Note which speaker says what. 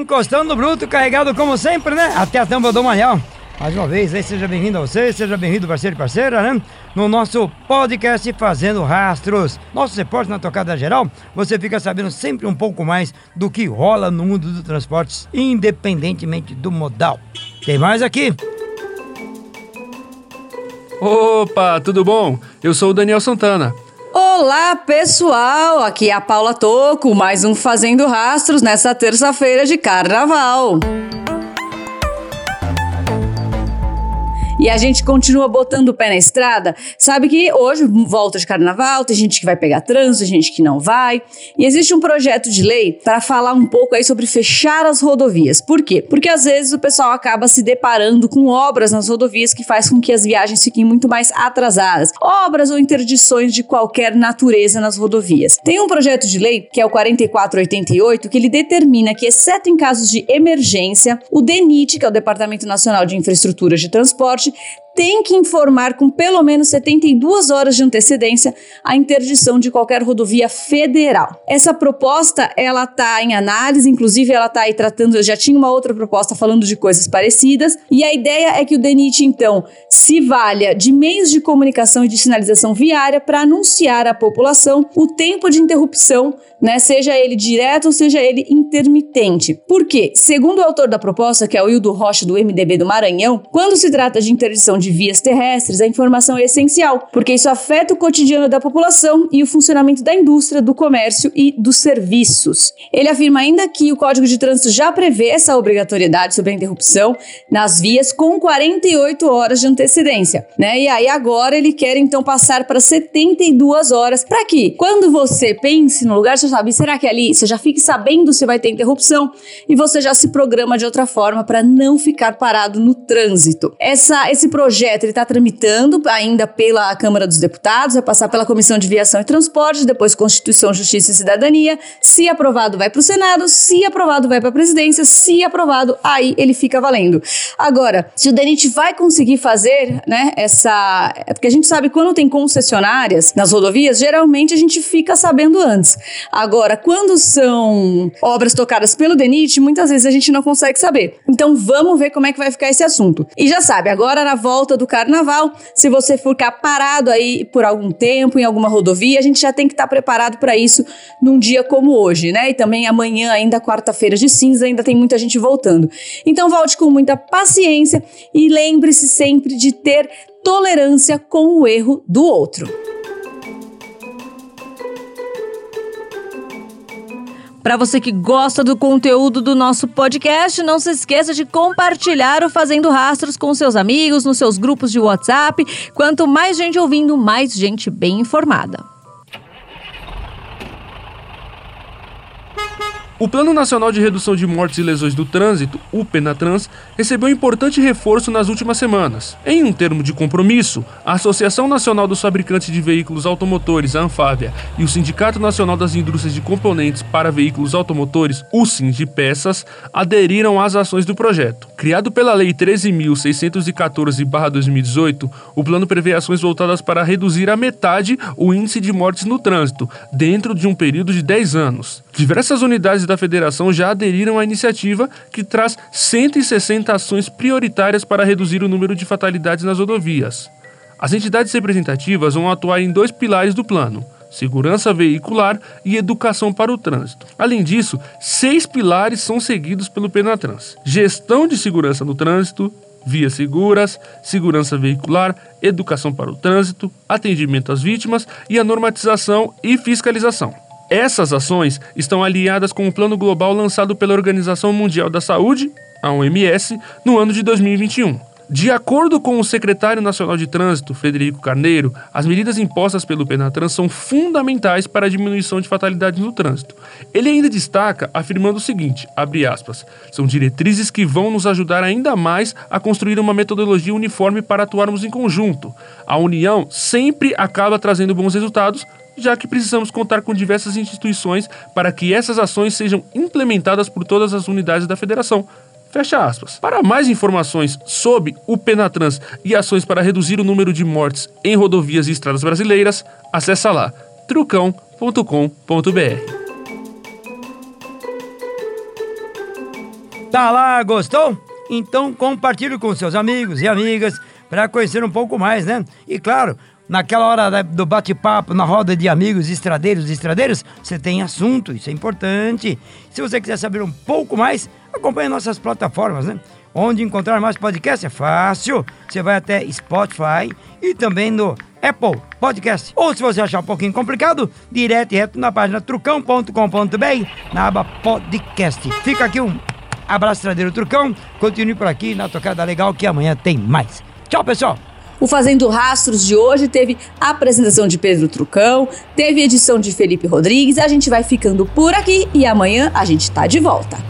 Speaker 1: encostando bruto, carregado como sempre, né? Até a tampa do manhã. Mais uma vez, aí, seja bem-vindo a você, seja bem-vindo, parceiro e parceira, né? No nosso podcast Fazendo Rastros. Nosso reporte na tocada geral, você fica sabendo sempre um pouco mais do que rola no mundo dos transportes, independentemente do modal. Tem mais aqui.
Speaker 2: Opa, tudo bom? Eu sou o Daniel Santana.
Speaker 3: Olá, pessoal! Aqui é a Paula Toco, mais um Fazendo Rastros nessa terça-feira de carnaval. E a gente continua botando o pé na estrada, sabe que hoje volta de carnaval, tem gente que vai pegar trânsito, gente que não vai. E existe um projeto de lei para falar um pouco aí sobre fechar as rodovias. Por quê? Porque às vezes o pessoal acaba se deparando com obras nas rodovias que faz com que as viagens fiquem muito mais atrasadas. Obras ou interdições de qualquer natureza nas rodovias. Tem um projeto de lei, que é o 4488, que ele determina que, exceto em casos de emergência, o DENIT, que é o Departamento Nacional de Infraestrutura de Transporte, gente tem que informar com pelo menos 72 horas de antecedência a interdição de qualquer rodovia federal. Essa proposta, ela está em análise, inclusive ela está aí tratando, já tinha uma outra proposta falando de coisas parecidas, e a ideia é que o DENIT, então, se valha de meios de comunicação e de sinalização viária para anunciar à população o tempo de interrupção, né, seja ele direto ou seja ele intermitente. Por quê? Segundo o autor da proposta, que é o Hildo Rocha do MDB do Maranhão, quando se trata de interdição de vias terrestres, a informação é essencial, porque isso afeta o cotidiano da população e o funcionamento da indústria, do comércio e dos serviços. Ele afirma ainda que o Código de Trânsito já prevê essa obrigatoriedade sobre a interrupção nas vias com 48 horas de antecedência, né? E aí agora ele quer então passar para 72 horas para que quando você pense no lugar, você sabe, será que é ali você já fique sabendo se vai ter interrupção e você já se programa de outra forma para não ficar parado no trânsito. Essa esse projeto projeto está tramitando ainda pela Câmara dos Deputados, vai passar pela Comissão de Viação e Transportes, depois Constituição, Justiça e Cidadania. Se aprovado, vai para o Senado. Se aprovado, vai para a presidência. Se aprovado, aí ele fica valendo. Agora, se o DENIT vai conseguir fazer, né, essa. É porque a gente sabe quando tem concessionárias nas rodovias, geralmente a gente fica sabendo antes. Agora, quando são obras tocadas pelo DENIT, muitas vezes a gente não consegue saber. Então vamos ver como é que vai ficar esse assunto. E já sabe, agora na volta volta do carnaval. Se você ficar parado aí por algum tempo em alguma rodovia, a gente já tem que estar tá preparado para isso num dia como hoje, né? E também amanhã, ainda quarta-feira de cinza, ainda tem muita gente voltando. Então volte com muita paciência e lembre-se sempre de ter tolerância com o erro do outro. Para você que gosta do conteúdo do nosso podcast, não se esqueça de compartilhar o Fazendo Rastros com seus amigos, nos seus grupos de WhatsApp. Quanto mais gente ouvindo, mais gente bem informada.
Speaker 2: O Plano Nacional de Redução de Mortes e Lesões do Trânsito, o PENATRANS, recebeu importante reforço nas últimas semanas. Em um termo de compromisso, a Associação Nacional dos Fabricantes de Veículos Automotores, a Anfávia, e o Sindicato Nacional das Indústrias de Componentes para Veículos Automotores, o de Peças, aderiram às ações do projeto. Criado pela Lei 13.614-2018, o plano prevê ações voltadas para reduzir a metade o índice de mortes no trânsito, dentro de um período de 10 anos. Diversas unidades da federação já aderiram à iniciativa, que traz 160 ações prioritárias para reduzir o número de fatalidades nas rodovias. As entidades representativas vão atuar em dois pilares do plano: segurança veicular e educação para o trânsito. Além disso, seis pilares são seguidos pelo Penatrans: gestão de segurança no trânsito, vias seguras, segurança veicular, educação para o trânsito, atendimento às vítimas e a normatização e fiscalização. Essas ações estão alinhadas com o plano global lançado pela Organização Mundial da Saúde, a OMS, no ano de 2021. De acordo com o secretário nacional de Trânsito, Frederico Carneiro, as medidas impostas pelo Penatrans são fundamentais para a diminuição de fatalidades no trânsito. Ele ainda destaca, afirmando o seguinte, aspas, são diretrizes que vão nos ajudar ainda mais a construir uma metodologia uniforme para atuarmos em conjunto. A união sempre acaba trazendo bons resultados, já que precisamos contar com diversas instituições para que essas ações sejam implementadas por todas as unidades da federação. Fecha aspas. Para mais informações sobre o Penatrans e ações para reduzir o número de mortes em rodovias e estradas brasileiras, acesse lá trucão.com.br.
Speaker 1: Tá lá, gostou? Então compartilhe com seus amigos e amigas para conhecer um pouco mais, né? E claro, naquela hora do bate-papo, na roda de amigos estradeiros estradeiros, você tem assunto, isso é importante. Se você quiser saber um pouco mais, acompanhe nossas plataformas, né? Onde encontrar mais podcast é fácil. Você vai até Spotify e também no Apple Podcast. Ou se você achar um pouquinho complicado, direto e reto na página trucão.com.br, na aba podcast. Fica aqui um abraço tradeiro Trucão. Continue por aqui na tocada legal que amanhã tem mais. Tchau, pessoal!
Speaker 3: O Fazendo Rastros de hoje teve apresentação de Pedro Trucão, teve edição de Felipe Rodrigues. A gente vai ficando por aqui e amanhã a gente tá de volta.